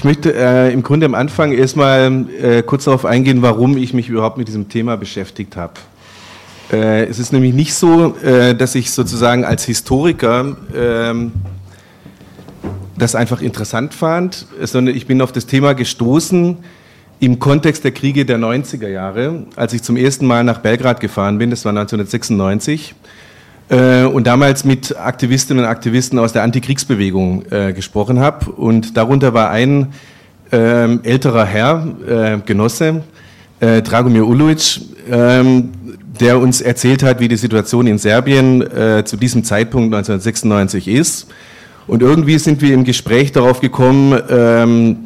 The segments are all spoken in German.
ich möchte äh, im Grunde am Anfang erstmal äh, kurz darauf eingehen, warum ich mich überhaupt mit diesem Thema beschäftigt habe. Äh, es ist nämlich nicht so, äh, dass ich sozusagen als Historiker ähm, das einfach interessant fand, sondern ich bin auf das Thema gestoßen im Kontext der Kriege der 90er Jahre, als ich zum ersten Mal nach Belgrad gefahren bin, das war 1996, äh, und damals mit Aktivistinnen und Aktivisten aus der Antikriegsbewegung äh, gesprochen habe. Und darunter war ein äh, älterer Herr, äh, Genosse, äh, Dragomir Ulujic, ähm, der uns erzählt hat, wie die Situation in Serbien zu diesem Zeitpunkt 1996 ist. Und irgendwie sind wir im Gespräch darauf gekommen, ähm,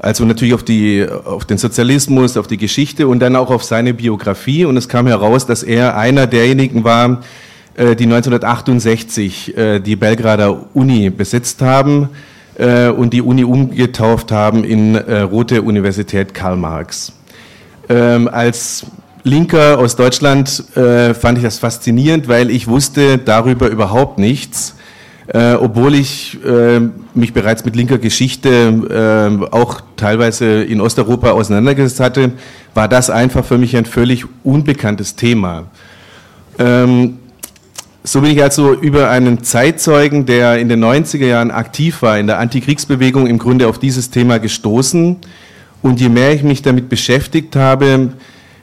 also natürlich auf, die, auf den Sozialismus, auf die Geschichte und dann auch auf seine Biografie. Und es kam heraus, dass er einer derjenigen war, die 1968 äh, die Belgrader Uni besetzt haben äh, und die Uni umgetauft haben in Rote Universität Karl Marx. Ähm, als Linker aus Deutschland fand ich das faszinierend, weil ich wusste darüber überhaupt nichts äh, obwohl ich äh, mich bereits mit linker Geschichte äh, auch teilweise in Osteuropa auseinandergesetzt hatte, war das einfach für mich ein völlig unbekanntes Thema. Ähm, so bin ich also über einen Zeitzeugen, der in den 90er Jahren aktiv war in der Antikriegsbewegung, im Grunde auf dieses Thema gestoßen. Und je mehr ich mich damit beschäftigt habe,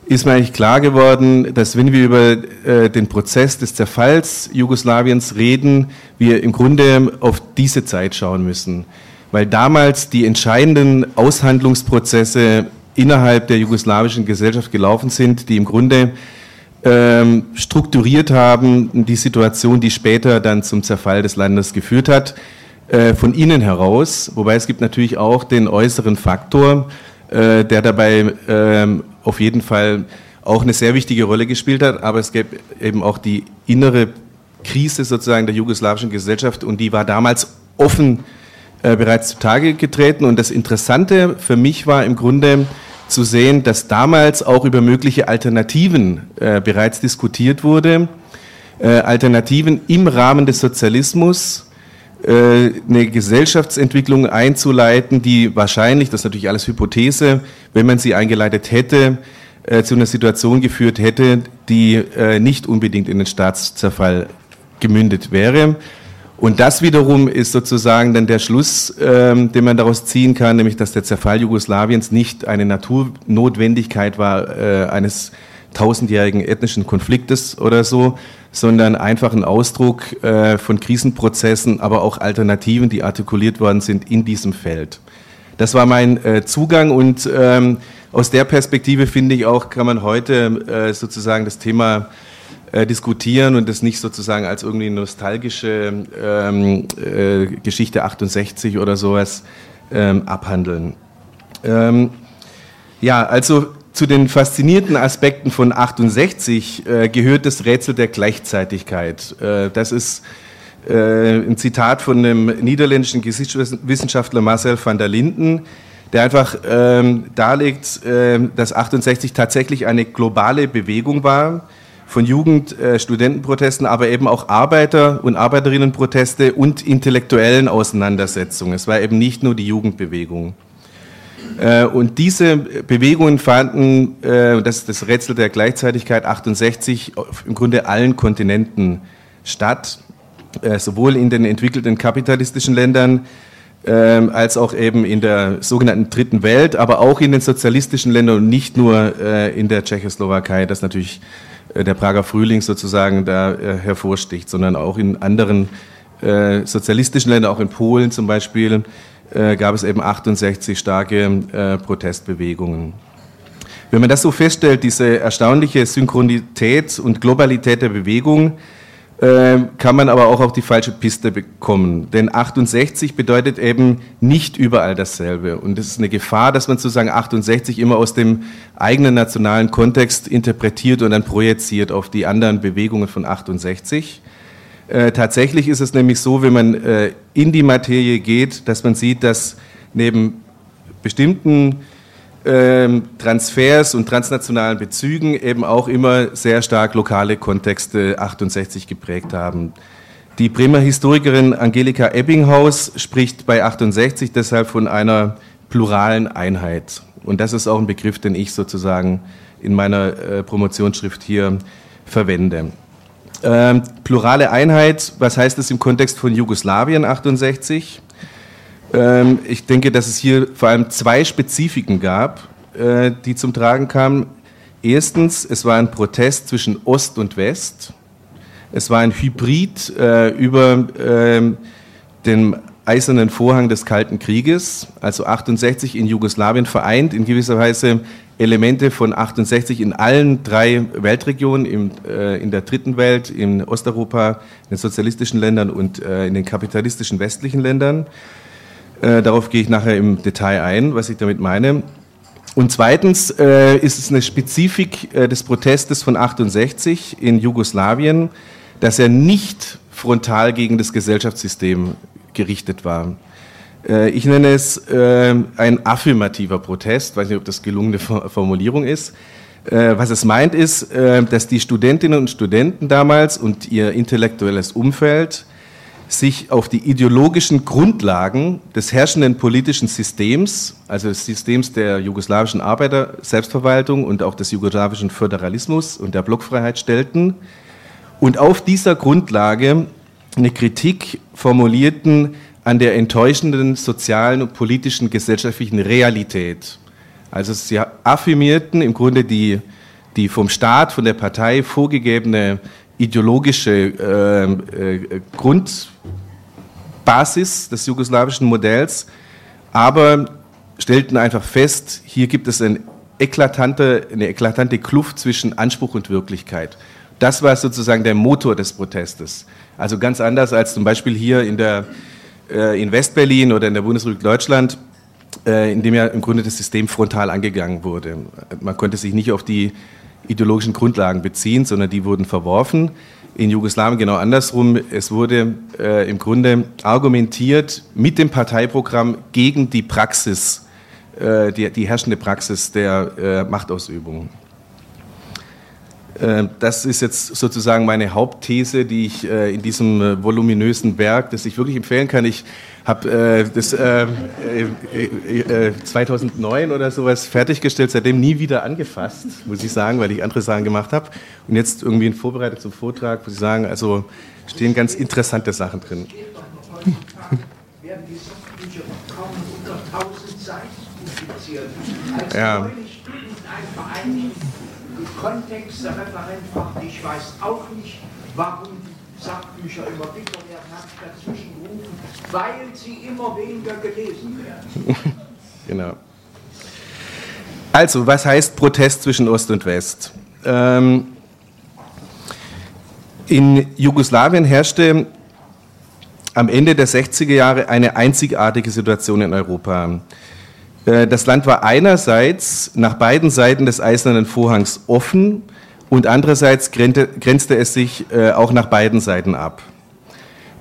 ist mir eigentlich klar geworden, dass wenn wir über äh, den Prozess des Zerfalls Jugoslawiens reden, wir im Grunde auf diese Zeit schauen müssen. Weil damals die entscheidenden Aushandlungsprozesse innerhalb der jugoslawischen Gesellschaft gelaufen sind, die im Grunde ähm, strukturiert haben, die Situation, die später dann zum Zerfall des Landes geführt hat, äh, von innen heraus. Wobei es gibt natürlich auch den äußeren Faktor, äh, der dabei ähm, auf jeden Fall auch eine sehr wichtige Rolle gespielt hat, aber es gab eben auch die innere Krise sozusagen der jugoslawischen Gesellschaft und die war damals offen äh, bereits zutage getreten und das Interessante für mich war im Grunde zu sehen, dass damals auch über mögliche Alternativen äh, bereits diskutiert wurde, äh, Alternativen im Rahmen des Sozialismus, äh, eine Gesellschaftsentwicklung einzuleiten, die wahrscheinlich, das ist natürlich alles Hypothese, wenn man sie eingeleitet hätte, äh, zu einer Situation geführt hätte, die nicht unbedingt in den Staatszerfall gemündet wäre. Und das wiederum ist sozusagen dann der Schluss, ähm, den man daraus ziehen kann, nämlich dass der Zerfall Jugoslawiens nicht eine Naturnotwendigkeit war eines tausendjährigen ethnischen Konfliktes oder so, sondern einfach ein Ausdruck äh, von Krisenprozessen, aber auch Alternativen, die artikuliert worden sind in diesem Feld. Das war mein äh, Zugang und ähm, aus der Perspektive finde ich auch, kann man heute äh, sozusagen das Thema äh, diskutieren und das nicht sozusagen als irgendwie nostalgische ähm, äh, Geschichte 68 oder sowas ähm, abhandeln. Ähm, ja, also zu den faszinierenden Aspekten von 68 äh, gehört das Rätsel der Gleichzeitigkeit. Äh, das ist äh, ein Zitat von dem niederländischen Geschichtswissenschaftler Marcel van der Linden, der einfach ähm, darlegt, äh, dass 68 tatsächlich eine globale Bewegung war von Jugend, äh, Studentenprotesten, aber eben auch Arbeiter- und Arbeiterinnenproteste und intellektuellen Auseinandersetzungen. Es war eben nicht nur die Jugendbewegung. Äh, und diese Bewegungen fanden, äh, das ist das Rätsel der Gleichzeitigkeit 68, im Grunde allen Kontinenten statt, äh, sowohl in den entwickelten kapitalistischen Ländern ähm, als auch eben in der sogenannten Dritten Welt, aber auch in den sozialistischen Ländern und nicht nur in der Tschechoslowakei, das natürlich der Prager Frühling sozusagen da hervorsticht, sondern auch in anderen sozialistischen Ländern, auch in Polen zum Beispiel äh, gab es eben 68 starke äh, Protestbewegungen. Wenn man das so feststellt, diese erstaunliche Synchronität und Globalität der Bewegung, äh, kann man aber auch auf die falsche Piste bekommen. Denn 68 bedeutet eben nicht überall dasselbe. Und es ist eine Gefahr, dass man sozusagen 68 immer aus dem eigenen nationalen Kontext interpretiert und dann projiziert auf die anderen Bewegungen von 68. Äh, tatsächlich ist es nämlich so, wenn man äh, in die Materie geht, dass man sieht, dass neben bestimmten ähm, Transfers und transnationalen Bezügen eben auch immer sehr stark lokale Kontexte 68 geprägt haben. Die Bremer Historikerin Angelika Ebbinghaus spricht bei 68 deshalb von einer pluralen Einheit. Und das ist auch ein Begriff, den ich sozusagen in meiner äh, Promotionsschrift hier verwende. Ähm, plurale Einheit, was heißt das im Kontext von Jugoslawien 68? Ähm, ich denke, dass es hier vor allem zwei Spezifiken gab, äh, die zum Tragen kamen. Erstens, es war ein Protest zwischen Ost und West. Es war ein Hybrid äh, über äh, den eisernen Vorhang des Kalten Krieges, also 68 in Jugoslawien vereint, in gewisser Weise Elemente von 68 in allen drei Weltregionen, im, äh, in der dritten Welt, in Osteuropa, in den sozialistischen Ländern und äh, in den kapitalistischen westlichen Ländern. Äh, darauf gehe ich nachher im Detail ein, was ich damit meine. Und zweitens äh, ist es eine Spezifik äh, des Protestes von 68 in Jugoslawien, dass er nicht frontal gegen das Gesellschaftssystem gerichtet war. Äh, ich nenne es äh, ein affirmativer Protest, weiß nicht, ob das gelungene Formulierung ist. Äh, was es meint ist, dass die Studentinnen und Studenten damals und ihr intellektuelles Umfeld sich auf die ideologischen Grundlagen des herrschenden politischen Systems, also des Systems der jugoslawischen Arbeiter-Selbstverwaltung und auch des jugoslawischen Föderalismus und der Blockfreiheit stellten und auf dieser Grundlage eine Kritik formulierten an der enttäuschenden sozialen und politischen gesellschaftlichen Realität. Also sie affirmierten im Grunde die, die vom Staat, von der Partei vorgegebene ideologische äh, äh, Grundbasis des jugoslawischen Modells, aber stellten einfach fest, hier gibt es eine eklatante, eine eklatante Kluft zwischen Anspruch und Wirklichkeit. Das war sozusagen der Motor des Protestes. Also ganz anders als zum Beispiel hier in, der, äh, in Westberlin oder in der Bundesrepublik Deutschland, äh, in dem ja im Grunde das System frontal angegangen wurde. Man konnte sich nicht auf die ideologischen Grundlagen beziehen, sondern die wurden verworfen. In Jugoslawien genau andersrum. Es wurde äh, im Grunde argumentiert mit dem Parteiprogramm gegen die Praxis, äh, die, die herrschende Praxis der äh, Machtausübung. Äh, das ist jetzt sozusagen meine Hauptthese, die ich äh, in diesem äh, voluminösen Werk, das ich wirklich empfehlen kann. Ich habe das 2009 oder sowas fertiggestellt, seitdem nie wieder angefasst, muss ich sagen, weil ich andere Sachen gemacht habe. Und jetzt irgendwie in Vorbereitung zum Vortrag, muss ich sagen, also stehen ganz interessante Sachen drin. Werden die Sachbücher kaum unter 1000 Seiten publiziert. Als ja. neulich ein Verein Kontext der Referentfach. Ich weiß auch nicht, warum Sachbücher immer dicker dazwischen gerufen, weil sie immer weniger gelesen werden. genau. Also, was heißt Protest zwischen Ost und West? Ähm, in Jugoslawien herrschte am Ende der 60er Jahre eine einzigartige Situation in Europa. Äh, das Land war einerseits nach beiden Seiten des Eisernen Vorhangs offen und andererseits grenzte es sich äh, auch nach beiden Seiten ab.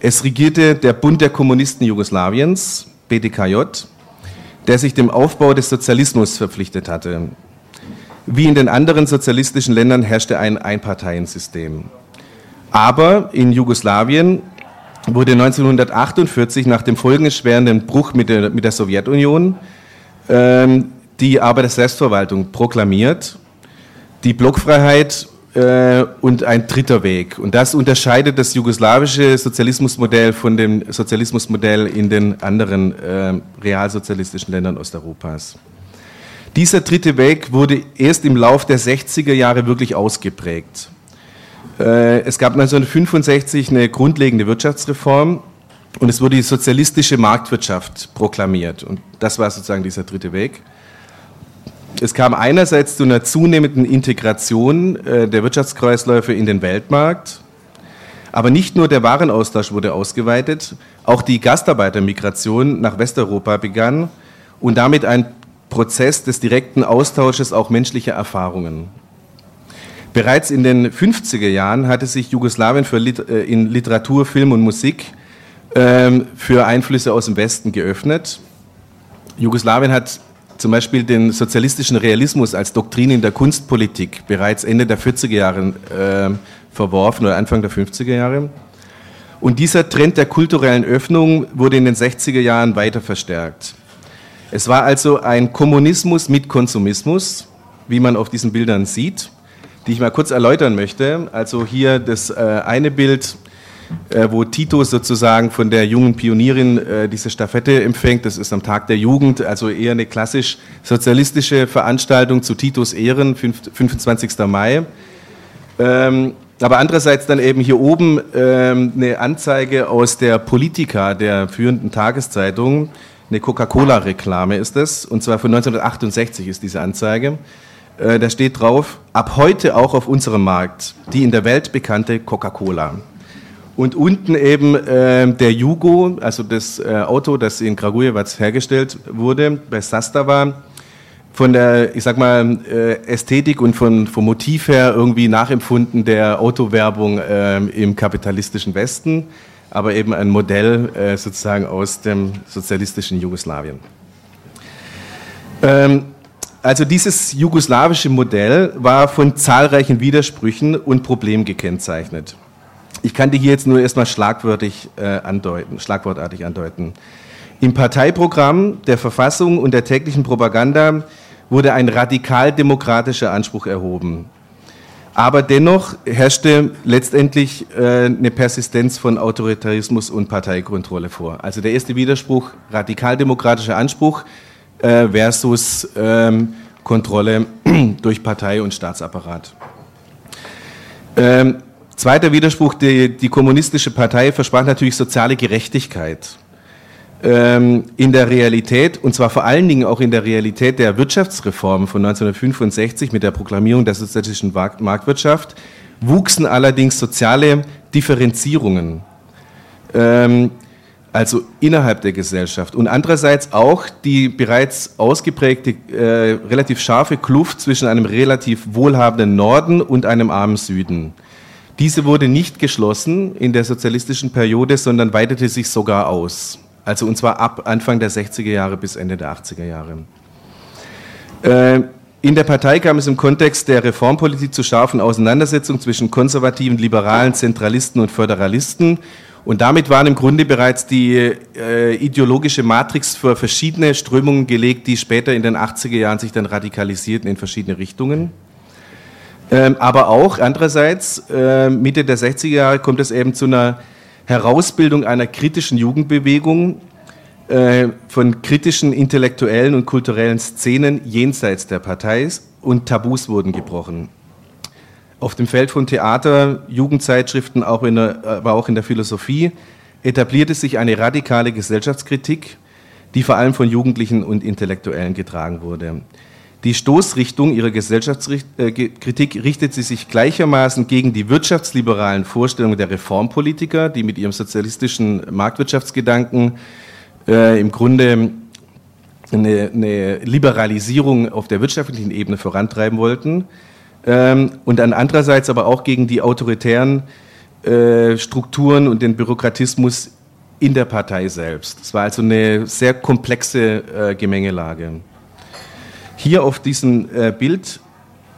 Es regierte der Bund der Kommunisten Jugoslawiens, BDKJ, der sich dem Aufbau des Sozialismus verpflichtet hatte. Wie in den anderen sozialistischen Ländern herrschte ein Einparteiensystem. Aber in Jugoslawien wurde 1948 nach dem folgenschwerenden Bruch mit der, mit der Sowjetunion ähm, die Arbeiter-Selbstverwaltung proklamiert, die Blockfreiheit und ein dritter Weg. Und das unterscheidet das jugoslawische Sozialismusmodell von dem Sozialismusmodell in den anderen äh, realsozialistischen Ländern Osteuropas. Dieser dritte Weg wurde erst im Lauf der 60er Jahre wirklich ausgeprägt. Äh, es gab 1965 eine grundlegende Wirtschaftsreform, und es wurde die sozialistische Marktwirtschaft proklamiert. Und das war sozusagen dieser dritte Weg. Es kam einerseits zu einer zunehmenden Integration äh, der Wirtschaftskreisläufe in den Weltmarkt. Aber nicht nur der Warenaustausch wurde ausgeweitet, auch die Gastarbeitermigration nach Westeuropa begann und damit ein Prozess des direkten Austausches auch menschlicher Erfahrungen. Bereits in den 50er Jahren hatte sich Jugoslawien Lit äh, in Literatur, Film und Musik ähm, für Einflüsse aus dem Westen geöffnet. Jugoslawien hat zum Beispiel den sozialistischen Realismus als Doktrin in der Kunstpolitik bereits Ende der 40er Jahre äh, verworfen oder Anfang der 50er Jahre. Und dieser Trend der kulturellen Öffnung wurde in den 60er Jahren weiter verstärkt. Es war also ein Kommunismus mit Konsumismus, wie man auf diesen Bildern sieht, die ich mal kurz erläutern möchte. Also hier das äh, eine Bild, äh, wo Tito sozusagen von der jungen Pionierin äh, diese Staffette empfängt. Das ist am Tag der Jugend, also eher eine klassisch sozialistische Veranstaltung zu Titos Ehren, 25. Mai. Ähm, aber andererseits dann eben hier oben ähm, eine Anzeige aus der Politica, der führenden Tageszeitung. Eine Coca-Cola-Reklame ist es, und zwar von 1968 ist diese Anzeige. Äh, da steht drauf, ab heute auch auf unserem Markt die in der Welt bekannte Coca-Cola. Und unten eben äh, der Jugo, also das äh, Auto, das in Kragujevac hergestellt wurde, bei Sastava, von der, ich sag mal, äh, Ästhetik und von, vom Motiv her irgendwie nachempfunden der Autowerbung äh, im kapitalistischen Westen, aber eben ein Modell äh, sozusagen aus dem sozialistischen Jugoslawien. Ähm, also dieses jugoslawische Modell war von zahlreichen Widersprüchen und Problemen gekennzeichnet. Ich kann die hier jetzt nur erstmal schlagwörtlich äh, andeuten, schlagwortartig andeuten. Im Parteiprogramm der Verfassung und der täglichen Propaganda wurde ein radikal-demokratischer Anspruch erhoben. Aber dennoch herrschte letztendlich äh, eine Persistenz von Autoritarismus und Parteikontrolle vor. Also der erste Widerspruch, radikal-demokratischer Anspruch äh, versus ähm, Kontrolle durch Partei und Staatsapparat. Ähm, zweiter Widerspruch, die, die kommunistische Partei versprach natürlich soziale Gerechtigkeit. Ähm, in der Realität, und zwar vor allen Dingen auch in der Realität der Wirtschaftsreform von 1965 mit der Proklamierung der sozialistischen Marktwirtschaft, wuchsen allerdings soziale Differenzierungen, ähm, also innerhalb der Gesellschaft und andererseits auch die bereits ausgeprägte, äh, relativ scharfe Kluft zwischen einem relativ wohlhabenden Norden und einem armen Süden. Diese wurde nicht geschlossen in der sozialistischen Periode, sondern weitete sich sogar aus. Also und zwar ab Anfang der 60er Jahre bis Ende der 80er Jahre. Äh, in der Partei kam es im Kontext der Reformpolitik zu scharfen Auseinandersetzungen zwischen konservativen, liberalen, Zentralisten und Föderalisten. Und damit waren im Grunde bereits die äh, ideologische Matrix für verschiedene Strömungen gelegt, die später in den 80er Jahren sich dann radikalisierten in verschiedene Richtungen. Ähm, aber auch andererseits, äh, Mitte der 60er Jahre kommt es eben zu einer Herausbildung einer kritischen Jugendbewegung äh, von kritischen intellektuellen und kulturellen Szenen jenseits der Partei und Tabus wurden gebrochen. Auf dem Feld von Theater, Jugendzeitschriften, auch in der, aber auch in der Philosophie etablierte sich eine radikale Gesellschaftskritik, die vor allem von Jugendlichen und Intellektuellen getragen wurde. Die Stoßrichtung ihrer Gesellschaftskritik richtet sie sich gleichermaßen gegen die wirtschaftsliberalen Vorstellungen der Reformpolitiker, die mit ihrem sozialistischen Marktwirtschaftsgedanken äh, im Grunde eine, eine, Liberalisierung auf der wirtschaftlichen Ebene vorantreiben wollten, ähm, und dann andererseits aber auch gegen die autoritären äh, Strukturen und den Bürokratismus in der Partei selbst. Es war also eine sehr komplexe äh, Gemengelage. Hier auf diesem äh, Bild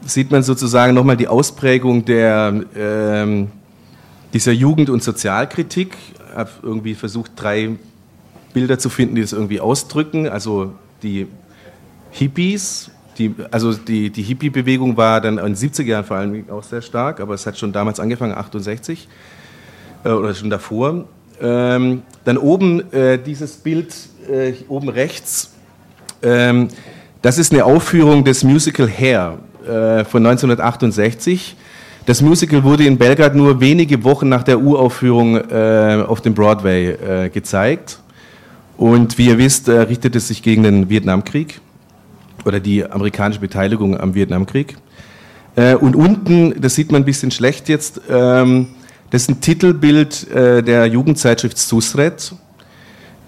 sieht man sozusagen nochmal die Ausprägung der, ähm, dieser Jugend- und Sozialkritik. Ich habe irgendwie versucht, drei Bilder zu finden, die das irgendwie ausdrücken. Also die Hippies, die, also die, die Hippie-Bewegung war dann in den 70er Jahren vor allem auch sehr stark, aber es hat schon damals angefangen, 68 äh, oder schon davor. Ähm, dann oben äh, dieses Bild, äh, oben rechts, ähm, das ist eine Aufführung des Musical Hair äh, von 1968. Das Musical wurde in Belgrad nur wenige Wochen nach der Uraufführung äh, auf dem Broadway äh, gezeigt. Und wie ihr wisst, äh, richtet es sich gegen den Vietnamkrieg oder die amerikanische Beteiligung am Vietnamkrieg. Äh, und unten, das sieht man ein bisschen schlecht jetzt, ähm, das ist ein Titelbild äh, der Jugendzeitschrift Susret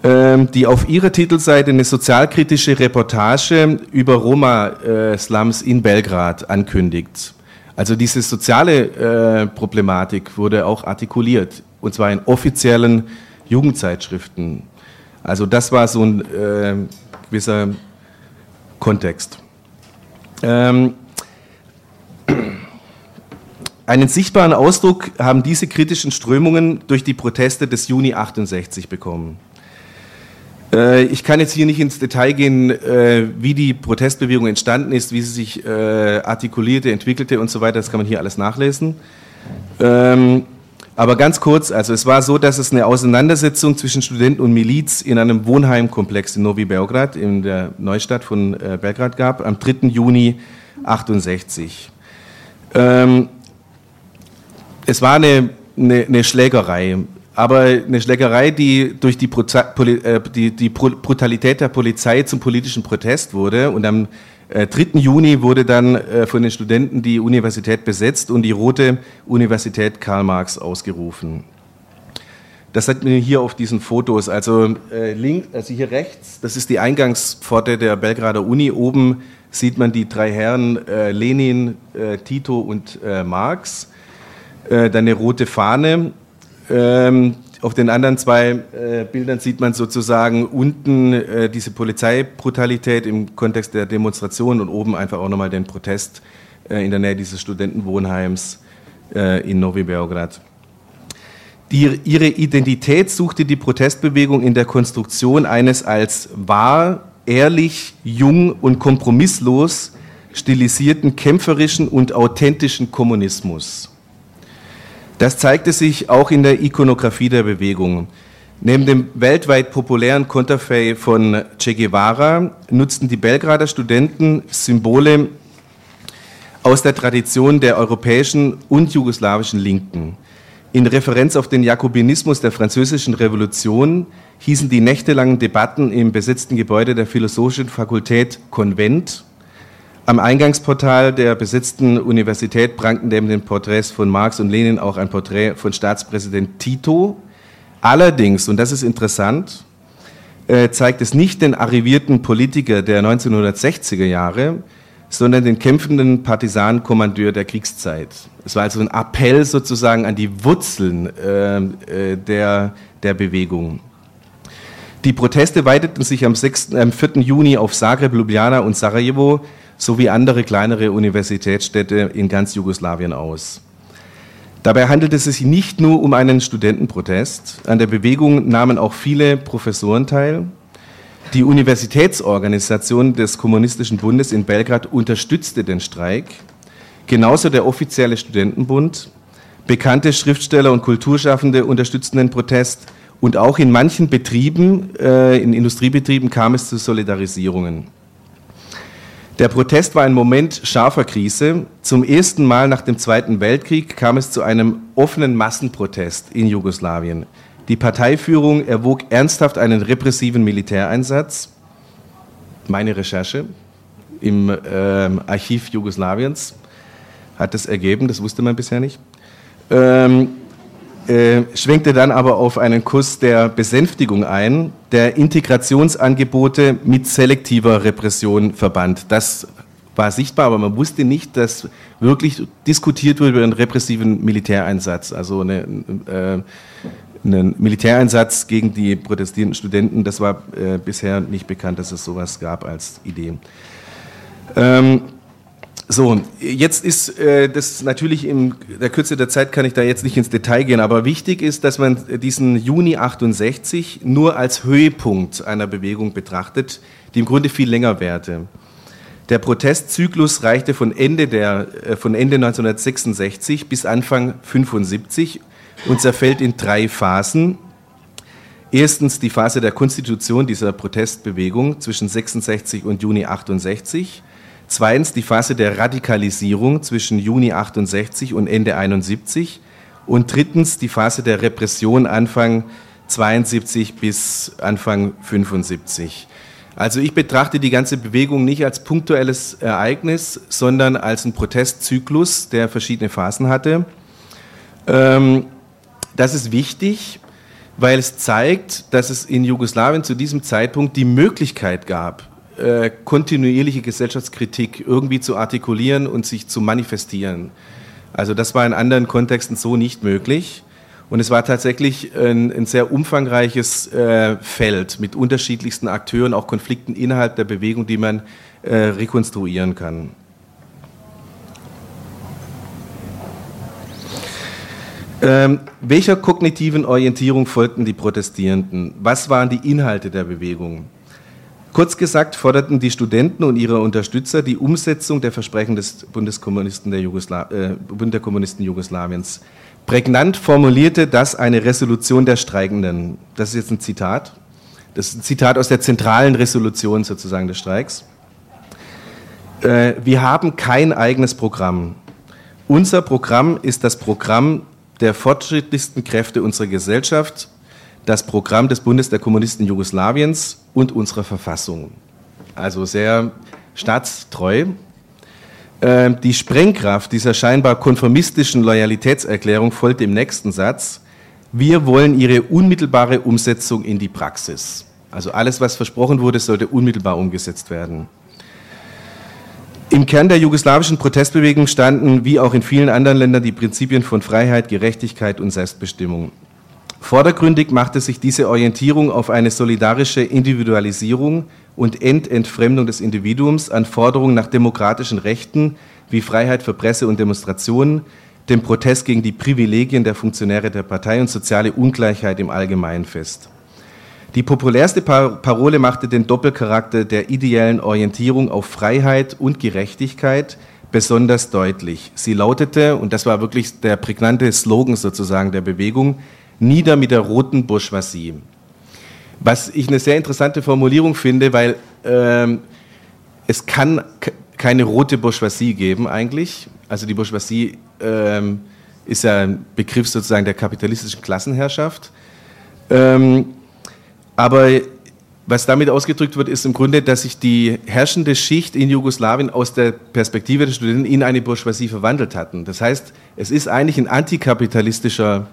die auf ihrer Titelseite eine sozialkritische Reportage über Roma-Slums in Belgrad ankündigt. Also diese soziale äh, Problematik wurde auch artikuliert, und zwar in offiziellen Jugendzeitschriften. Also das war so ein äh, gewisser Kontext. Ähm, einen sichtbaren Ausdruck haben diese kritischen Strömungen durch die Proteste des Juni 68 bekommen. Äh, ich kann jetzt hier nicht ins Detail gehen, äh, wie die Protestbewegung entstanden ist, wie sie sich äh, artikulierte, entwickelte und so weiter. Das kann man hier alles nachlesen. Ähm, aber ganz kurz, also es war so, dass es eine Auseinandersetzung zwischen Studenten und Miliz in einem Wohnheimkomplex in Novi Beograd, in der Neustadt von Belgrad gab, am 3. Juni 68. Ähm, es war eine, eine, eine Schlägerei aber eine Schlägerei, die durch die, äh, die, die, Brutalität der Polizei zum politischen Protest wurde. Und am 3. Äh, Juni wurde dann äh, von den Studenten die Universität besetzt und die Rote Universität Karl Marx ausgerufen. Das hat man hier auf diesen Fotos. Also, äh, links, also hier rechts, das ist die Eingangspforte der Belgrader Uni. Oben sieht man die drei Herren äh, Lenin, äh, Tito und Marx. dann eine rote Fahne ähm, auf den anderen zwei äh, Bildern sieht man sozusagen unten äh, diese Polizeibrutalität im Kontext der Demonstration und oben einfach auch nochmal den Protest äh, in der Nähe dieses Studentenwohnheims äh, in Novi Beograd. Die, ihre Identität suchte die Protestbewegung in der Konstruktion eines als wahr, ehrlich, jung und kompromisslos stilisierten kämpferischen und authentischen Kommunismus. Das zeigte sich auch in der Ikonografie der Bewegung. Neben dem weltweit populären Konterfei von Che Guevara nutzten die Belgrader Studenten Symbole aus der Tradition der europäischen und jugoslawischen Linken. In Referenz auf den Jakobinismus der französischen Revolution hießen die nächtelangen Debatten im besetzten Gebäude der Philosophischen Fakultät Konvent am Eingangsportal der besetzten Universität prangten neben den Porträts von Marx und Lenin auch ein Porträt von Staatspräsident Tito. Allerdings, und das ist interessant, äh, zeigt es nicht den arrivierten Politiker der 1960er Jahre, sondern den kämpfenden Partisanenkommandeur der Kriegszeit. Es war also ein Appell sozusagen an die Wurzeln äh, äh der, der Bewegung. Die Proteste weiteten sich am, 6, am 4. Juni auf Zagreb, Ljubljana und Sarajevo sowie andere kleinere Universitätsstädte in ganz Jugoslawien aus. Dabei handelt es sich nicht nur um einen Studentenprotest. An der Bewegung nahmen auch viele Professoren teil. Die Universitätsorganisation des Kommunistischen Bundes in Belgrad unterstützte den Streik, genauso der offizielle Studentenbund. Bekannte Schriftsteller und Kulturschaffende unterstützten den Protest und auch in manchen Betrieben, äh, in Industriebetrieben kam es zu Solidarisierungen. Der Protest war ein Moment scharfer Krise. Zum ersten Mal nach dem Zweiten Weltkrieg kam es zu einem offenen Massenprotest in Jugoslawien. Die Parteiführung erwog ernsthaft einen repressiven Militäreinsatz. Meine Recherche im äh, Archiv Jugoslawiens hat das ergeben, das wusste man bisher nicht. Ähm, äh, schwenkte dann aber auf einen Kurs der Besänftigung ein, der Integrationsangebote mit selektiver Repression verband. Das war sichtbar, aber man wusste nicht, dass wirklich diskutiert wurde über einen repressiven Militäreinsatz, also eine, äh, einen Militäreinsatz gegen die protestierenden Studenten. Das war äh, bisher nicht bekannt, dass es sowas gab als Idee. Ähm, so, jetzt ist äh, das natürlich in der Kürze der Zeit kann ich da jetzt nicht ins Detail gehen, aber wichtig ist, dass man diesen Juni 68 nur als Höhepunkt einer Bewegung betrachtet, die im Grunde viel länger währte. Der Protestzyklus reichte von Ende, der, äh, von Ende 1966 bis Anfang 75 und zerfällt in drei Phasen. Erstens die Phase der Konstitution dieser Protestbewegung zwischen 66 und Juni 68. Zweitens die Phase der Radikalisierung zwischen Juni 68 und Ende 71. Und drittens die Phase der Repression Anfang 72 bis Anfang 75. Also ich betrachte die ganze Bewegung nicht als punktuelles Ereignis, sondern als einen Protestzyklus, der verschiedene Phasen hatte. Ähm, das ist wichtig, weil es zeigt, dass es in Jugoslawien zu diesem Zeitpunkt die Möglichkeit gab, äh, kontinuierliche Gesellschaftskritik irgendwie zu artikulieren und sich zu manifestieren. Also das war in anderen Kontexten so nicht möglich. Und es war tatsächlich ein, ein sehr umfangreiches äh, Feld mit unterschiedlichsten Akteuren, auch Konflikten innerhalb der Bewegung, die man äh, rekonstruieren kann. Ähm, welcher kognitiven Orientierung folgten die Protestierenden? Was waren die Inhalte der Bewegung? Kurz gesagt forderten die Studenten und ihre Unterstützer die Umsetzung der Versprechen des Bundeskommunisten der Jugosla äh, Bund der Kommunisten Jugoslawiens. Prägnant formulierte das eine Resolution der Streikenden. Das ist jetzt ein Zitat. Das ist ein Zitat aus der zentralen Resolution sozusagen des Streiks. Äh, wir haben kein eigenes Programm. Unser Programm ist das Programm der fortschrittlichsten Kräfte unserer Gesellschaft, das Programm des Bundes der Kommunisten Jugoslawiens und unserer Verfassung. Also sehr staatstreu. Ähm, die Sprengkraft dieser scheinbar konformistischen Loyalitätserklärung folgt im nächsten Satz. Wir wollen ihre unmittelbare Umsetzung in die Praxis. Also alles, was versprochen wurde, sollte unmittelbar umgesetzt werden. Im Kern der jugoslawischen Protestbewegung standen, wie auch in vielen anderen Ländern, die Prinzipien von Freiheit, Gerechtigkeit und Selbstbestimmung. Vordergründig machte sich diese Orientierung auf eine solidarische Individualisierung und Ententfremdung des Individuums an Forderungen nach demokratischen Rechten wie Freiheit für Presse und Demonstrationen, dem Protest gegen die Privilegien der Funktionäre der Partei und soziale Ungleichheit im Allgemeinen fest. Die populärste Parole machte den Doppelcharakter der ideellen Orientierung auf Freiheit und Gerechtigkeit besonders deutlich. Sie lautete, und das war wirklich der prägnante Slogan sozusagen der Bewegung, nieder mit der roten Bourgeoisie. Was ich eine sehr interessante Formulierung finde, weil ähm, es kann keine rote Bourgeoisie geben eigentlich. Also die Bourgeoisie ähm, ist ja ein Begriff sozusagen der kapitalistischen Klassenherrschaft. Ähm, aber was damit ausgedrückt wird, ist im Grunde, dass sich die herrschende Schicht in Jugoslawien aus der Perspektive der Studenten in eine Bourgeoisie verwandelt hatten. Das heißt, es ist eigentlich ein antikapitalistischer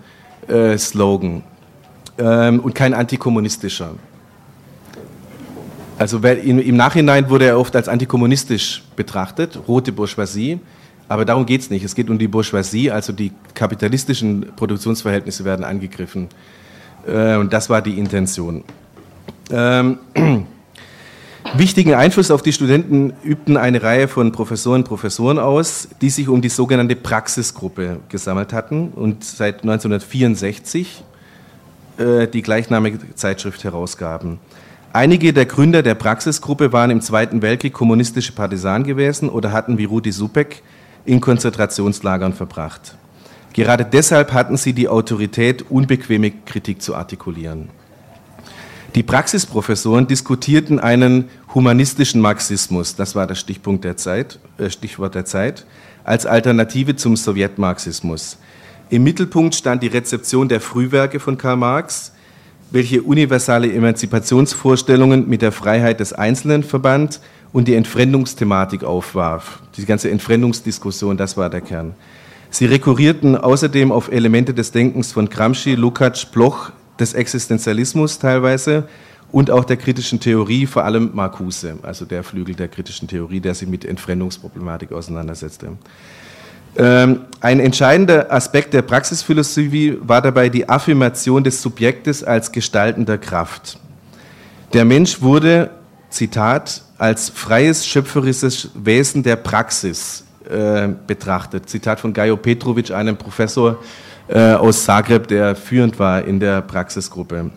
äh, Slogan ähm, und kein antikommunistischer. Also im, Nachhinein wurde er oft als antikommunistisch betrachtet, rote Bourgeoisie. Aber darum geht es nicht. Es geht um die Bourgeoisie, also die kapitalistischen Produktionsverhältnisse werden angegriffen. Äh, und das war die Intention. Ähm, wichtigen Einfluss auf die Studenten übten eine Reihe von Professoren und Professoren aus, die sich um die sogenannte Praxisgruppe gesammelt hatten und seit 1964 äh, die gleichnamige Zeitschrift herausgaben. Einige der Gründer der Praxisgruppe waren im Zweiten Weltkrieg kommunistische Partisanen gewesen oder hatten wie Rudi Supek in Konzentrationslagern verbracht. Gerade deshalb hatten sie die Autorität, unbequeme Kritik zu artikulieren. Die Praxisprofessoren diskutierten einen humanistischen Marxismus, das war der Stichpunkt der Zeit, äh Stichwort der Zeit, als Alternative zum Sowjetmarxismus. Im Mittelpunkt stand die Rezeption der Frühwerke von Karl Marx, welche universale Emanzipationsvorstellungen mit der Freiheit des Einzelnen verband und die Entfremdungsthematik aufwarf. Die ganze Entfremdungsdiskussion, das war der Kern. Sie rekurrierten außerdem auf Elemente des Denkens von Gramsci, Lukács, Bloch, des Existenzialismus teilweise und auch der kritischen Theorie, vor allem Marcuse, also der Flügel der kritischen Theorie, der sich mit Entfremdungsproblematik auseinandersetzte. Ähm, ein entscheidender Aspekt der Praxisphilosophie war dabei die Affirmation des Subjektes als gestaltender Kraft. Der Mensch wurde, Zitat, als freies schöpferisches Wesen der Praxis äh, betrachtet. Zitat von Gajo Petrovic, einem Professor äh, aus Zagreb, der führend war in der Praxisgruppe.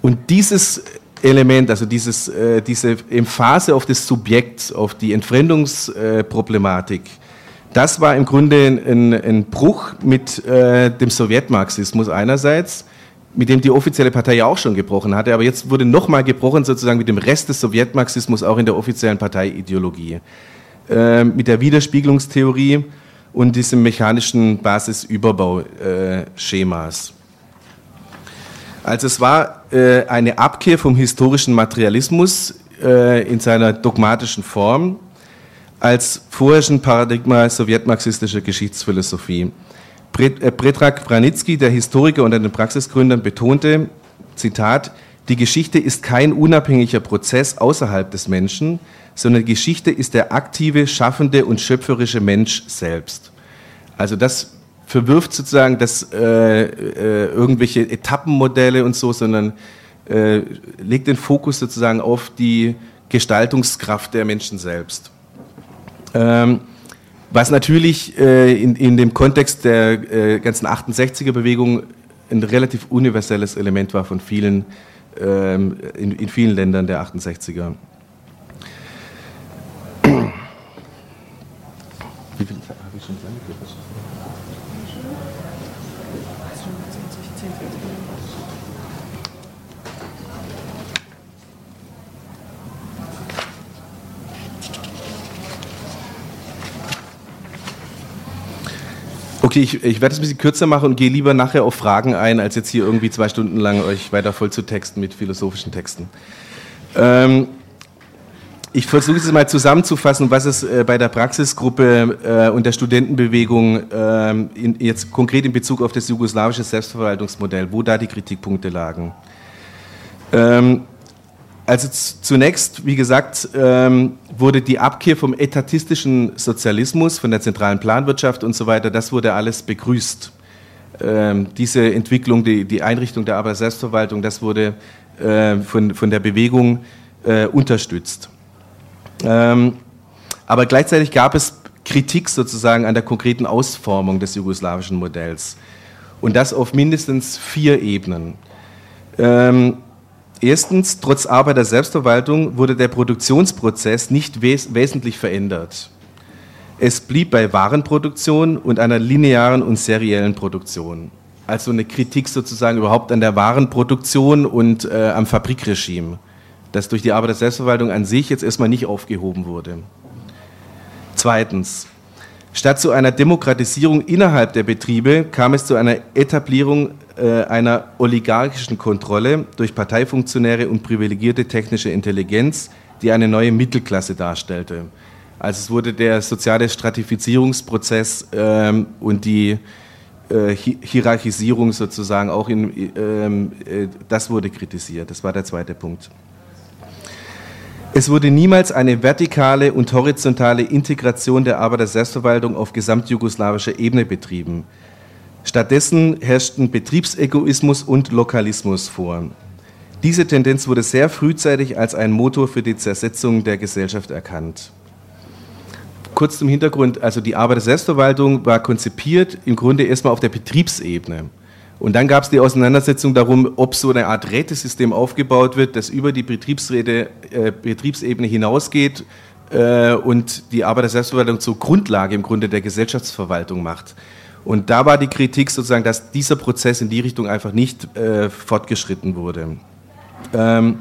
Und dieses Element, also dieses, äh, diese Emphase auf das Subjekt, auf die Entfremdungsproblematik, das war im Grunde ein, ein Bruch mit äh, dem Sowjetmarxismus einerseits, mit dem die offizielle Partei ja auch schon gebrochen hatte, aber jetzt wurde nochmal gebrochen sozusagen mit dem Rest des Sowjetmarxismus auch in der offiziellen Parteiideologie. Äh, mit der Widerspiegelungstheorie und diesem mechanischen Basisüberbauschemas. Äh, also es war äh, eine Abkehr vom historischen Materialismus äh, in seiner dogmatischen Form als vorherrschen Paradigma sowjetmarxistischer Geschichtsphilosophie. Predrag Branitzky, der Historiker unter den Praxisgründern, betonte, Zitat, die Geschichte ist kein unabhängiger Prozess außerhalb des Menschen, sondern Geschichte ist der aktive, schaffende und schöpferische Mensch selbst. Also das verwirft sozusagen das, äh, äh, irgendwelche Etappenmodelle und so, sondern äh, legt den Fokus sozusagen auf die Gestaltungskraft der Menschen selbst. Ähm, Was natürlich äh, in, in dem Kontext der äh, ganzen 68er-Bewegung ein relativ universelles Element war von vielen, ähm, in, in vielen Ländern der 68er. Wie viel Zeit habe ich schon angeführt? Okay, ich, ich werde es ein bisschen kürzer machen und gehe lieber nachher auf Fragen ein, als jetzt hier irgendwie zwei Stunden lang euch weiter voll zu texten mit philosophischen Texten. Ähm, ich versuche es mal zusammenzufassen, was es äh, bei der Praxisgruppe äh, und der Studentenbewegung äh, in, jetzt konkret in Bezug auf das jugoslawische Selbstverwaltungsmodell, wo da die Kritikpunkte lagen. Ähm, also zunächst, wie gesagt, ähm, wurde die Abkehr vom etatistischen Sozialismus, von der zentralen Planwirtschaft und so weiter, das wurde alles begrüßt. Ähm, diese Entwicklung, die, die Einrichtung der Arbeiter-Selbstverwaltung, das wurde äh, von, von der Bewegung äh, unterstützt. Ähm, aber gleichzeitig gab es Kritik sozusagen an der konkreten Ausformung des jugoslawischen Modells. Und das auf mindestens vier Ebenen. Ähm, Erstens, trotz Arbeit der Selbstverwaltung wurde der Produktionsprozess nicht wes wesentlich verändert. Es blieb bei Warenproduktion und einer linearen und seriellen Produktion. Also eine Kritik sozusagen überhaupt an der Warenproduktion und äh, am Fabrikregime, das durch die Arbeit der Selbstverwaltung an sich jetzt erstmal nicht aufgehoben wurde. Zweitens, statt zu einer Demokratisierung innerhalb der Betriebe kam es zu einer Etablierung äh, einer oligarchischen Kontrolle durch Parteifunktionäre und privilegierte technische Intelligenz, die eine neue Mittelklasse darstellte. Also es wurde der soziale Stratifizierungsprozess ähm, und die äh, Hierarchisierung sozusagen auch in, ähm, äh, das wurde kritisiert. Das war der zweite Punkt. Es wurde niemals eine vertikale und horizontale Integration der Arbeit der Selbstverwaltung auf gesamtjugoslawischer Ebene betrieben. Stattdessen herrschten Betriebsegoismus und Lokalismus vor. Diese Tendenz wurde sehr frühzeitig als ein Motor für die Zersetzung der Gesellschaft erkannt. Kurz zum Hintergrund, also die Arbeit der Selbstverwaltung war konzipiert im Grunde erstmal auf der Betriebsebene. Und dann gab es die Auseinandersetzung darum, ob so eine Art Rätesystem aufgebaut wird, das über die Betriebsräte, äh, Betriebsebene hinausgeht äh, und die Arbeit der Selbstverwaltung zur Grundlage im Grunde der Gesellschaftsverwaltung macht. Und da war die Kritik sozusagen, dass dieser Prozess in die Richtung einfach nicht äh, fortgeschritten wurde. Ähm,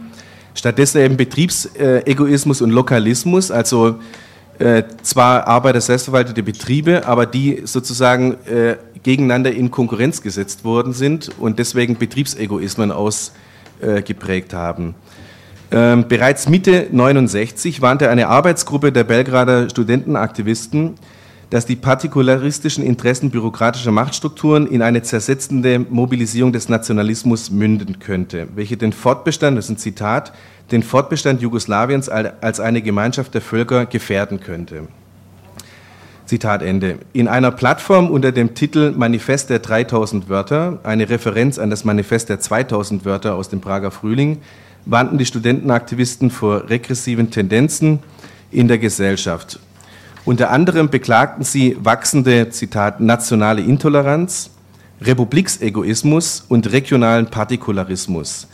stattdessen eben Betriebsegoismus und Lokalismus, also äh, zwar Arbeiter selbstverwaltete Betriebe, aber die sozusagen äh, gegeneinander in Konkurrenz gesetzt worden sind und deswegen Betriebsegoismen ausgeprägt haben. Ähm, bereits Mitte 69 warnte eine Arbeitsgruppe der Belgrader Studentenaktivisten, dass die partikularistischen Interessen bürokratischer Machtstrukturen in eine zersetzende Mobilisierung des Nationalismus münden könnte, welche den Fortbestand, das ist ein Zitat, den Fortbestand Jugoslawiens als eine Gemeinschaft der Völker gefährden könnte. Zitat Ende. In einer Plattform unter dem Titel Manifest der 3000 Wörter, eine Referenz an das Manifest der 2000 Wörter aus dem Prager Frühling, warnten die Studentenaktivisten vor regressiven Tendenzen in der Gesellschaft unter anderem beklagten sie wachsende, Zitat, nationale Intoleranz, Republiksegoismus und regionalen Partikularismus.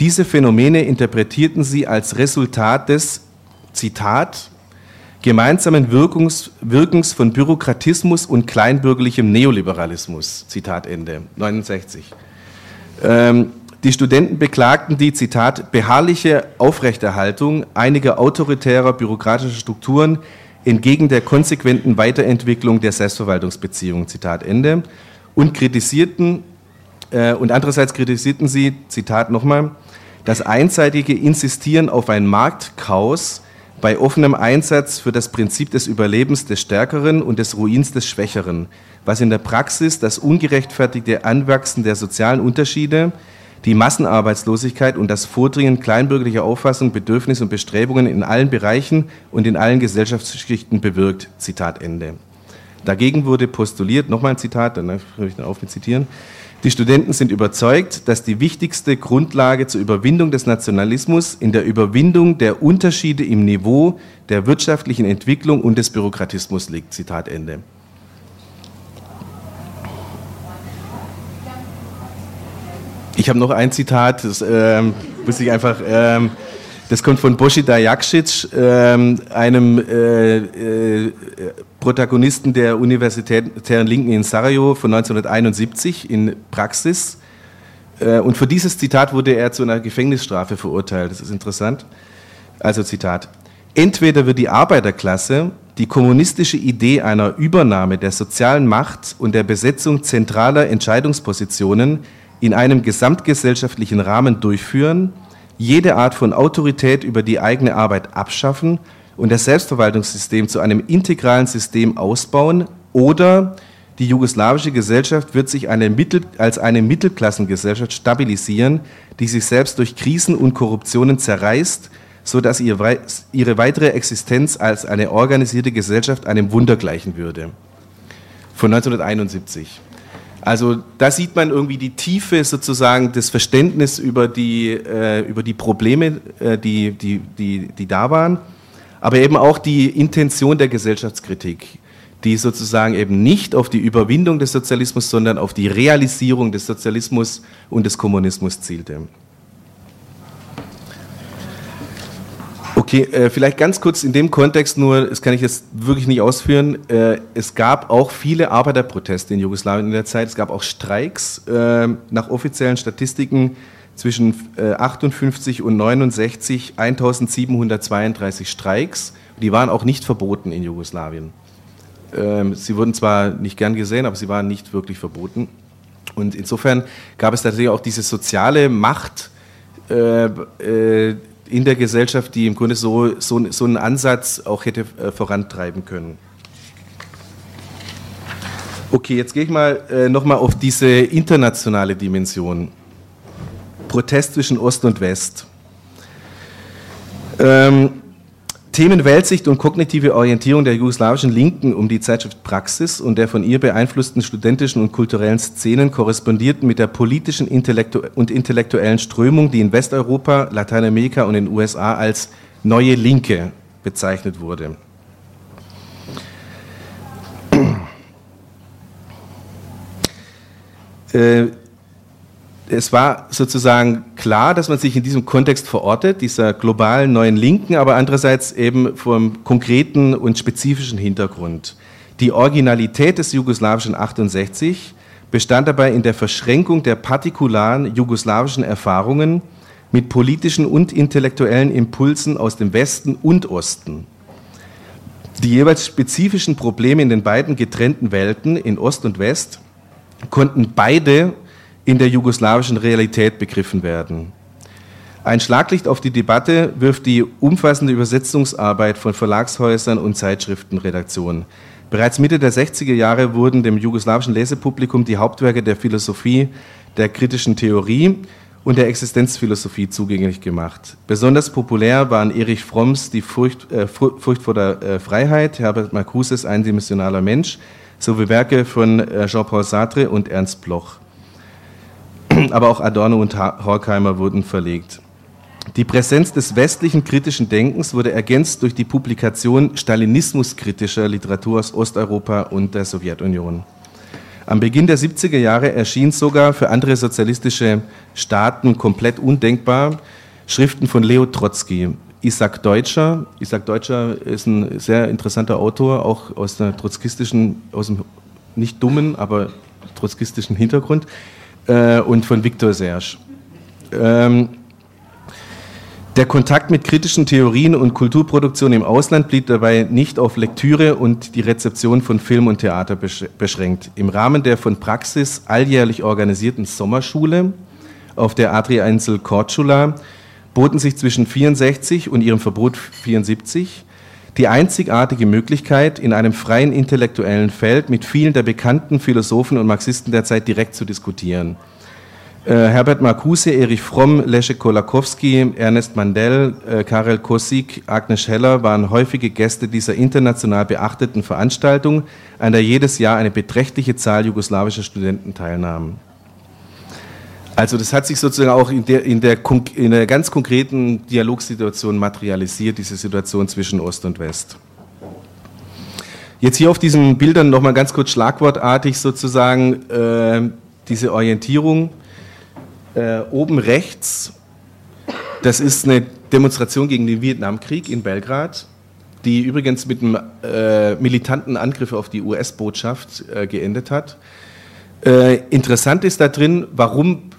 Diese Phänomene interpretierten sie als Resultat des, Zitat, gemeinsamen Wirkungs, Wirkens von Bürokratismus und kleinbürgerlichem Neoliberalismus. Zitat Ende. 69. Ähm, die Studenten beklagten die, Zitat, beharrliche Aufrechterhaltung einiger autoritärer bürokratischer Strukturen entgegen der konsequenten Weiterentwicklung der Selbstverwaltungsbeziehungen, Zitat Ende, und kritisierten, und andererseits kritisierten sie, Zitat nochmal, das einseitige Insistieren auf ein Marktchaos bei offenem Einsatz für das Prinzip des Überlebens des Stärkeren und des Ruins des Schwächeren, was in der Praxis das ungerechtfertigte Anwachsen der sozialen Unterschiede, die Massenarbeitslosigkeit und das Vordringen kleinbürgerlicher Auffassung, Bedürfnisse und Bestrebungen in allen Bereichen und in allen Gesellschaftsschichten bewirkt. Zitat Ende. Dagegen wurde postuliert, nochmal ein Zitat, dann höre ich dann auf mit zitieren, die Studenten sind überzeugt, dass die wichtigste Grundlage zur Überwindung des Nationalismus in der Überwindung der Unterschiede im Niveau der wirtschaftlichen Entwicklung und des Bürokratismus liegt. Zitat Ende. Ich habe noch ein Zitat, das ähm, muss ich einfach. Ähm, das kommt von Boshida Jakšić, ähm, einem äh, äh, Protagonisten der Universitären Linken in Sarajevo von 1971 in Praxis. Äh, und für dieses Zitat wurde er zu einer Gefängnisstrafe verurteilt. Das ist interessant. Also Zitat. Entweder wird die Arbeiterklasse die kommunistische Idee einer Übernahme der sozialen Macht und der Besetzung zentraler Entscheidungspositionen in einem gesamtgesellschaftlichen Rahmen durchführen, jede Art von Autorität über die eigene Arbeit abschaffen und das Selbstverwaltungssystem zu einem integralen System ausbauen oder die jugoslawische Gesellschaft wird sich eine Mittel, als eine Mittelklassengesellschaft stabilisieren, die sich selbst durch Krisen und Korruptionen zerreißt, sodass ihre, ihre weitere Existenz als eine organisierte Gesellschaft einem Wunder gleichen würde. Von 1971. Also da sieht man irgendwie die Tiefe sozusagen des Verständnis über die, äh, über die Probleme, äh, die, die, die, die da waren, aber eben auch die Intention der Gesellschaftskritik, die sozusagen eben nicht auf die Überwindung des Sozialismus, sondern auf die Realisierung des Sozialismus und des Kommunismus zielte. Okay, äh, vielleicht ganz kurz in dem Kontext nur, das kann ich jetzt wirklich nicht ausführen. Äh, es gab auch viele Arbeiterproteste in Jugoslawien in der Zeit. Es gab auch Streiks. Äh, nach offiziellen Statistiken zwischen 58 und 69 1732 Streiks. Die waren auch nicht verboten in Jugoslawien. Ähm, sie wurden zwar nicht gern gesehen, aber sie waren nicht wirklich verboten. Und insofern gab es natürlich auch diese soziale Macht, in der Gesellschaft, die im Grunde so, so, so einen Ansatz auch hätte äh, vorantreiben können. Okay, jetzt gehe ich mal äh, nochmal auf diese internationale Dimension. Protest zwischen Ost und West. Ähm, Themen Weltsicht und kognitive Orientierung der jugoslawischen Linken um die Zeitschrift Praxis und der von ihr beeinflussten studentischen und kulturellen Szenen korrespondierten mit der politischen und intellektuellen Strömung, die in Westeuropa, Lateinamerika und den USA als Neue Linke bezeichnet wurde. Äh, es war sozusagen klar, dass man sich in diesem Kontext verortet, dieser globalen neuen Linken, aber andererseits eben vom konkreten und spezifischen Hintergrund. Die Originalität des jugoslawischen 68 bestand dabei in der Verschränkung der partikularen jugoslawischen Erfahrungen mit politischen und intellektuellen Impulsen aus dem Westen und Osten. Die jeweils spezifischen Probleme in den beiden getrennten Welten, in Ost und West, konnten beide in der jugoslawischen Realität begriffen werden. Ein Schlaglicht auf die Debatte wirft die umfassende Übersetzungsarbeit von Verlagshäusern und Zeitschriftenredaktionen. Bereits Mitte der 60er Jahre wurden dem jugoslawischen Lesepublikum die Hauptwerke der Philosophie, der kritischen Theorie und der Existenzphilosophie zugänglich gemacht. Besonders populär waren Erich Fromms Die Furcht, äh, Furcht vor der äh, Freiheit, Herbert Marcuses Eindimensionaler Mensch sowie Werke von äh, Jean-Paul Sartre und Ernst Bloch. Aber auch Adorno und Horkheimer wurden verlegt. Die Präsenz des westlichen kritischen Denkens wurde ergänzt durch die Publikation stalinismuskritischer Literatur aus Osteuropa und der Sowjetunion. Am Beginn der 70er Jahre erschien sogar für andere sozialistische Staaten komplett undenkbar Schriften von Leo Trotzki. Isaac Deutscher, Isaac Deutscher ist ein sehr interessanter Autor, auch aus der trotzkistischen, aus dem nicht dummen, aber trotzkistischen Hintergrund äh, und von Victor Serge. Ähm, der Kontakt mit kritischen Theorien und Kulturproduktion im Ausland blieb dabei nicht auf Lektüre und die Rezeption von Film und Theater beschränkt. Im Rahmen der von Praxis alljährlich organisierten Sommerschule auf der Adria-Insel Korčula boten sich zwischen 64 und ihrem Verbot 74 die einzigartige Möglichkeit, in einem freien intellektuellen Feld mit vielen der bekannten Philosophen und Marxisten der Zeit direkt zu diskutieren. Äh, Herbert Marcuse, Erich Fromm, Leszek Kolakowski, Ernest Mandel, äh, Karel Kosik, Agnes Heller waren häufige Gäste dieser international beachteten Veranstaltung, an der jedes Jahr eine beträchtliche Zahl jugoslawischer Studenten teilnahmen. Also das hat sich sozusagen auch in der, in der, in der ganz konkreten Dialogsituation materialisiert, diese Situation zwischen Ost und West. Jetzt hier auf diesen Bildern nochmal ganz kurz schlagwortartig sozusagen äh, diese Orientierung. Äh, oben rechts, das ist eine Demonstration gegen den Vietnamkrieg in Belgrad, die übrigens mit einem äh, militanten Angriff auf die US-Botschaft äh, geendet hat. Äh, interessant ist da drin, warum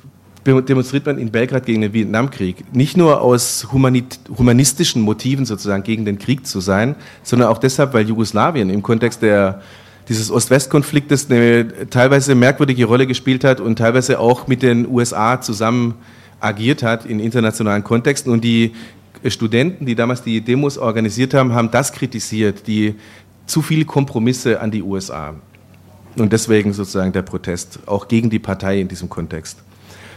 demonstriert man in Belgrad gegen den Vietnamkrieg. Nicht nur aus humanistischen Motiven sozusagen gegen den Krieg zu sein, sondern auch deshalb, weil Jugoslawien im Kontext der, dieses Ost-West-Konfliktes eine teilweise merkwürdige Rolle gespielt hat und teilweise auch mit den USA zusammen agiert hat in internationalen Kontexten. Und die Studenten, die damals die Demos organisiert haben, haben das kritisiert, die zu viele Kompromisse an die USA. Und deswegen sozusagen der Protest, auch gegen die Partei in diesem Kontext.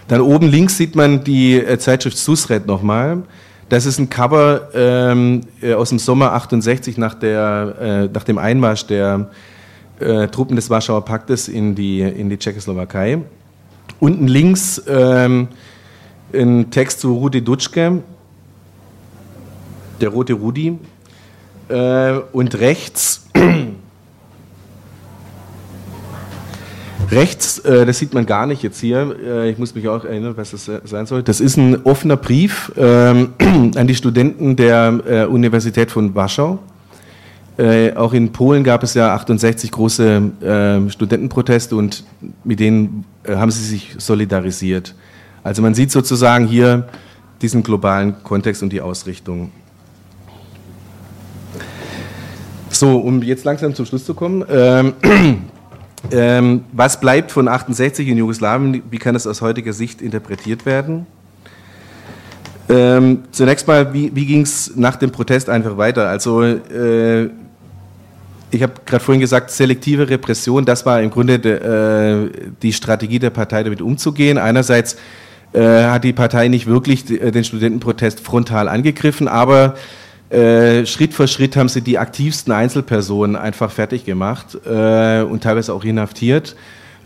Dann oben links sieht man die äh, Zeitschrift Susred nochmal. Das ist ein Cover ähm, äh, aus dem Sommer 68 nach, der, äh, nach dem Einmarsch der äh, Truppen des Warschauer Paktes in die, in die Tschechoslowakei. Unten links ähm, ein Text zu Rudi Dutschke, der rote Rudi. Äh, und rechts Rechts, äh, das sieht man gar nicht jetzt hier, äh, ich muss mich auch erinnern, was das sein soll. Das ist ein offener Brief ähm, an die Studenten der äh, Universität von Warschau. Äh, auch in Polen gab es ja 68 große ähm, Studentenproteste und mit denen äh, haben sie sich solidarisiert. Also man sieht sozusagen hier diesen globalen Kontext und die Ausrichtung. So, um jetzt langsam zum Schluss zu kommen. Ähm, Ähm, was bleibt von 68 in Jugoslawien? Wie kann das aus heutiger Sicht interpretiert werden? Ähm, zunächst mal, wie, wie ging es nach dem Protest einfach weiter? Also, äh, ich habe gerade vorhin gesagt, selektive Repression, das war im Grunde de, äh, die Strategie der Partei, damit umzugehen. Einerseits äh, hat die Partei nicht wirklich den Studentenprotest frontal angegriffen, aber äh, Schritt für Schritt haben sie die aktivsten Einzelpersonen einfach fertig gemacht äh, und teilweise auch inhaftiert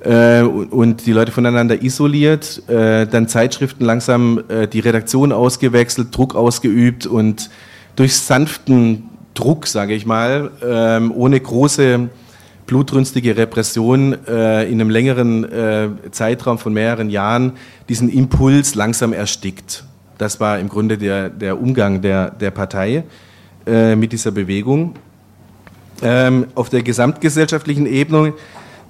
äh, und die Leute voneinander isoliert, äh, dann Zeitschriften langsam äh, die Redaktion ausgewechselt, Druck ausgeübt und durch sanften Druck, sage ich mal, ähm, ohne große blutrünstige Repression äh, in einem längeren Zeitraum von mehreren Jahren diesen Impuls langsam erstickt. Das war im Grunde der, der Umgang der, der Partei äh, mit dieser Bewegung. Ähm, auf der gesamtgesellschaftlichen Ebene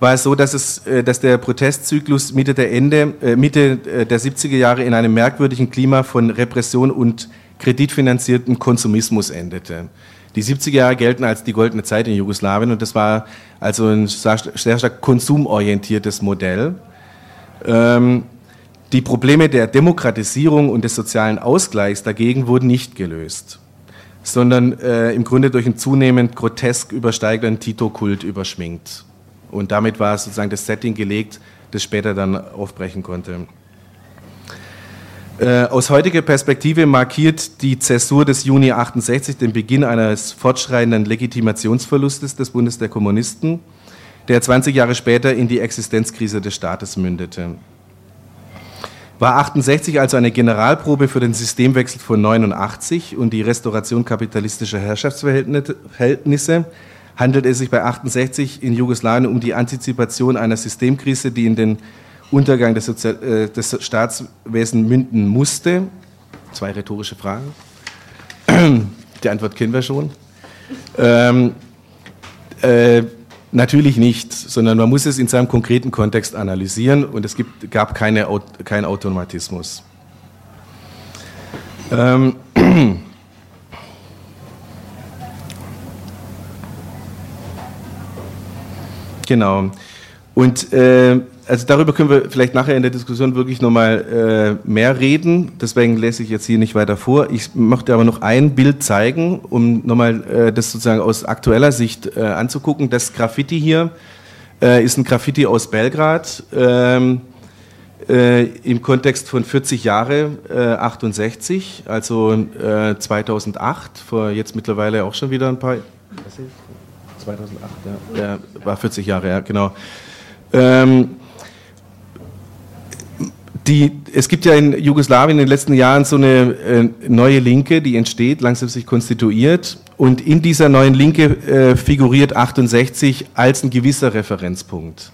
war es so, dass, es, äh, dass der Protestzyklus Mitte der, Ende, äh, Mitte äh, der 70er Jahre in einem merkwürdigen Klima von Repression und kreditfinanzierten Konsumismus endete. Die 70er Jahre gelten als die goldene Zeit in Jugoslawien und das war also ein sehr stark konsumorientiertes Modell. Ähm, die Probleme der Demokratisierung und des sozialen Ausgleichs dagegen wurden nicht gelöst, sondern äh, im Grunde durch einen zunehmend grotesk übersteigenden Tito-Kult überschminkt. Und damit war sozusagen das Setting gelegt, das später dann aufbrechen konnte. Äh, aus heutiger Perspektive markiert die Zäsur des Juni 68 den Beginn eines fortschreitenden Legitimationsverlustes des Bundes der Kommunisten, der 20 Jahre später in die Existenzkrise des Staates mündete war 68 also eine Generalprobe für den Systemwechsel von 89 und die Restauration kapitalistischer Herrschaftsverhältnisse, handelt es sich bei 68 in Jugoslawien um die Antizipation einer Systemkrise, die in den Untergang des, Sozial äh, des Staatswesens münden musste? Zwei rhetorische Fragen. Die Antwort kennen wir schon. Ähm, äh, Natürlich nicht, sondern man muss es in seinem konkreten Kontext analysieren und es gibt, gab keine, keinen Automatismus. Ähm. Genau. Und äh, also darüber können wir vielleicht nachher in der Diskussion wirklich nochmal äh, mehr reden. Deswegen lese ich jetzt hier nicht weiter vor. Ich möchte aber noch ein Bild zeigen, um nochmal äh, das sozusagen aus aktueller Sicht äh, anzugucken. Das Graffiti hier äh, ist ein Graffiti aus Belgrad. Ähm, äh, im Kontext von 40 Jahre äh, 68, also äh, 2008, vor jetzt mittlerweile auch schon wieder ein paar. 2008, ja, ja war 40 Jahre, ja, genau. Ähm, die, es gibt ja in Jugoslawien in den letzten Jahren so eine äh, neue Linke, die entsteht, langsam sich konstituiert. Und in dieser neuen Linke äh, figuriert 68 als ein gewisser Referenzpunkt.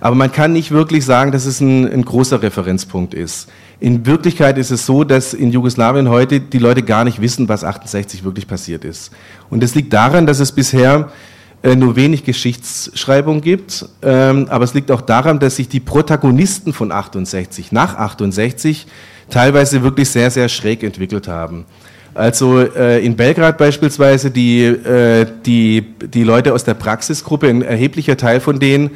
Aber man kann nicht wirklich sagen, dass es ein, ein großer Referenzpunkt ist. In Wirklichkeit ist es so, dass in Jugoslawien heute die Leute gar nicht wissen, was 68 wirklich passiert ist. Und das liegt daran, dass es bisher nur wenig Geschichtsschreibung gibt, ähm, aber es liegt auch daran, dass sich die Protagonisten von 68 nach 68 teilweise wirklich sehr, sehr schräg entwickelt haben. Also äh, in Belgrad beispielsweise, die, äh, die, die Leute aus der Praxisgruppe, ein erheblicher Teil von denen,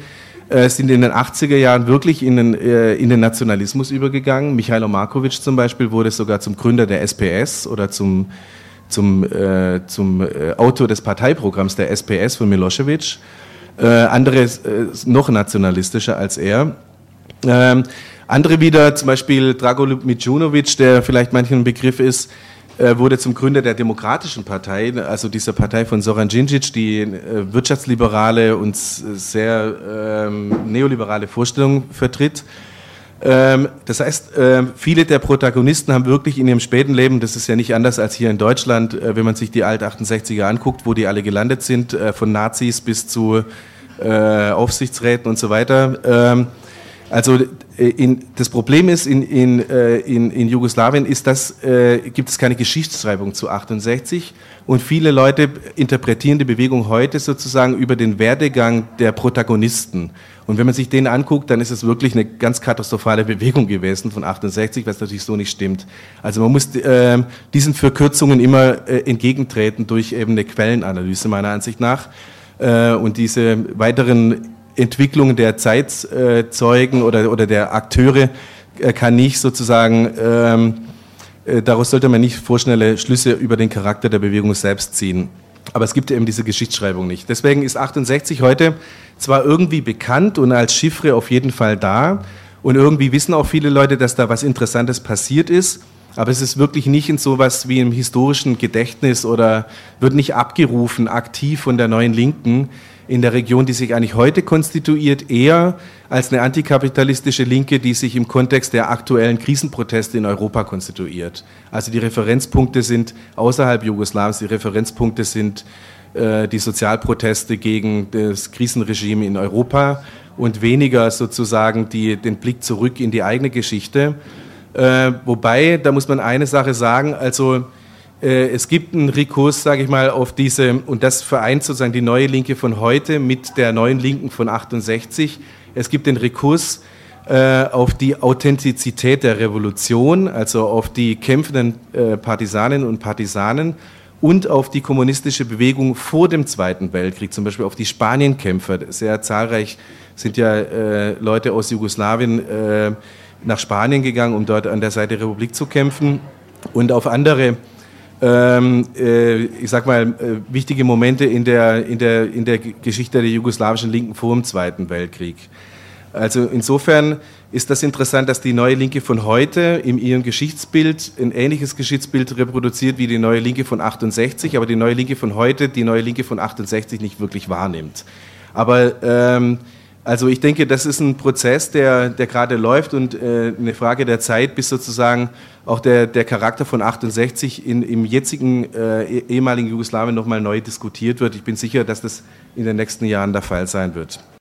äh, sind in den 80er Jahren wirklich in den, äh, in den Nationalismus übergegangen. Michailo Markovic zum Beispiel wurde sogar zum Gründer der SPS oder zum zum, äh, zum äh, Autor des Parteiprogramms der SPS von Milosevic. Äh, andere äh, noch nationalistischer als er. Ähm, andere wieder, zum Beispiel Drago Mijunovic, der vielleicht manchen Begriff ist, äh, wurde zum Gründer der Demokratischen Partei, also dieser Partei von Soran Djindjic, die äh, wirtschaftsliberale und sehr ähm, neoliberale Vorstellungen vertritt. Ähm, das heißt, äh, viele der Protagonisten haben wirklich in ihrem späten Leben, das ist ja nicht anders als hier in Deutschland, äh, wenn man sich die Alt-68er anguckt, wo die alle gelandet sind, äh, von Nazis bis zu Aufsichtsräten und so weiter. Ähm, also in, das Problem ist, in, in, in, in Jugoslawien ist das, äh, gibt es keine Geschichtsschreibung zu 68 und viele Leute interpretieren die Bewegung heute sozusagen über den Werdegang der Protagonisten. Und wenn man sich den anguckt, dann ist es wirklich eine ganz katastrophale Bewegung gewesen von 68, was natürlich so nicht stimmt. Also man muss äh, diesen Verkürzungen immer äh, entgegentreten durch eben eine Quellenanalyse meiner Ansicht nach. Äh, und diese weiteren Entwicklungen der Zeitzeugen oder, oder der Akteure äh, kann nicht sozusagen, ähm, äh, daraus sollte man nicht vorschnelle Schlüsse über den Charakter der Bewegung selbst ziehen. Aber es gibt eben diese Geschichtsschreibung nicht. Deswegen ist 68 heute zwar irgendwie bekannt und als Chiffre auf jeden Fall da. Und irgendwie wissen auch viele Leute, dass da was Interessantes passiert ist. Aber es ist wirklich nicht in sowas wie im historischen Gedächtnis oder wird nicht abgerufen aktiv von der neuen Linken in der Region, die sich eigentlich heute konstituiert, eher als eine antikapitalistische Linke, die sich im Kontext der aktuellen Krisenproteste in Europa konstituiert. Also die Referenzpunkte sind außerhalb Jugoslawiens, die Referenzpunkte sind äh, die Sozialproteste gegen das Krisenregime in Europa und weniger sozusagen die, den Blick zurück in die eigene Geschichte. Äh, wobei, da muss man eine Sache sagen, also es gibt einen Rekurs, sage ich mal, auf diese, und das vereint sozusagen die neue Linke von heute mit der neuen Linken von 68. Es gibt den Rekurs äh, auf die Authentizität der Revolution, also auf die kämpfenden äh, Partisanen und Partisanen und auf die kommunistische Bewegung vor dem Zweiten Weltkrieg, zum Beispiel auf die Spanienkämpfer. Sehr zahlreich sind ja äh, Leute aus Jugoslawien äh, nach Spanien gegangen, um dort an der Seite der Republik zu kämpfen und auf andere ähm, äh, ich sag mal, äh, wichtige Momente in der, in, der, in der Geschichte der jugoslawischen Linken vor dem Zweiten Weltkrieg. Also insofern ist das interessant, dass die neue Linke von heute in ihrem Geschichtsbild ein ähnliches Geschichtsbild reproduziert wie die neue Linke von 68, aber die neue Linke von heute die neue Linke von 68 nicht wirklich wahrnimmt. Aber ähm, also ich denke, das ist ein Prozess, der, der gerade läuft und äh, eine Frage der Zeit, bis sozusagen auch der, der Charakter von 68 in, im jetzigen äh, eh, ehemaligen Jugoslawien nochmal neu diskutiert wird. Ich bin sicher, dass das in den nächsten Jahren der Fall sein wird.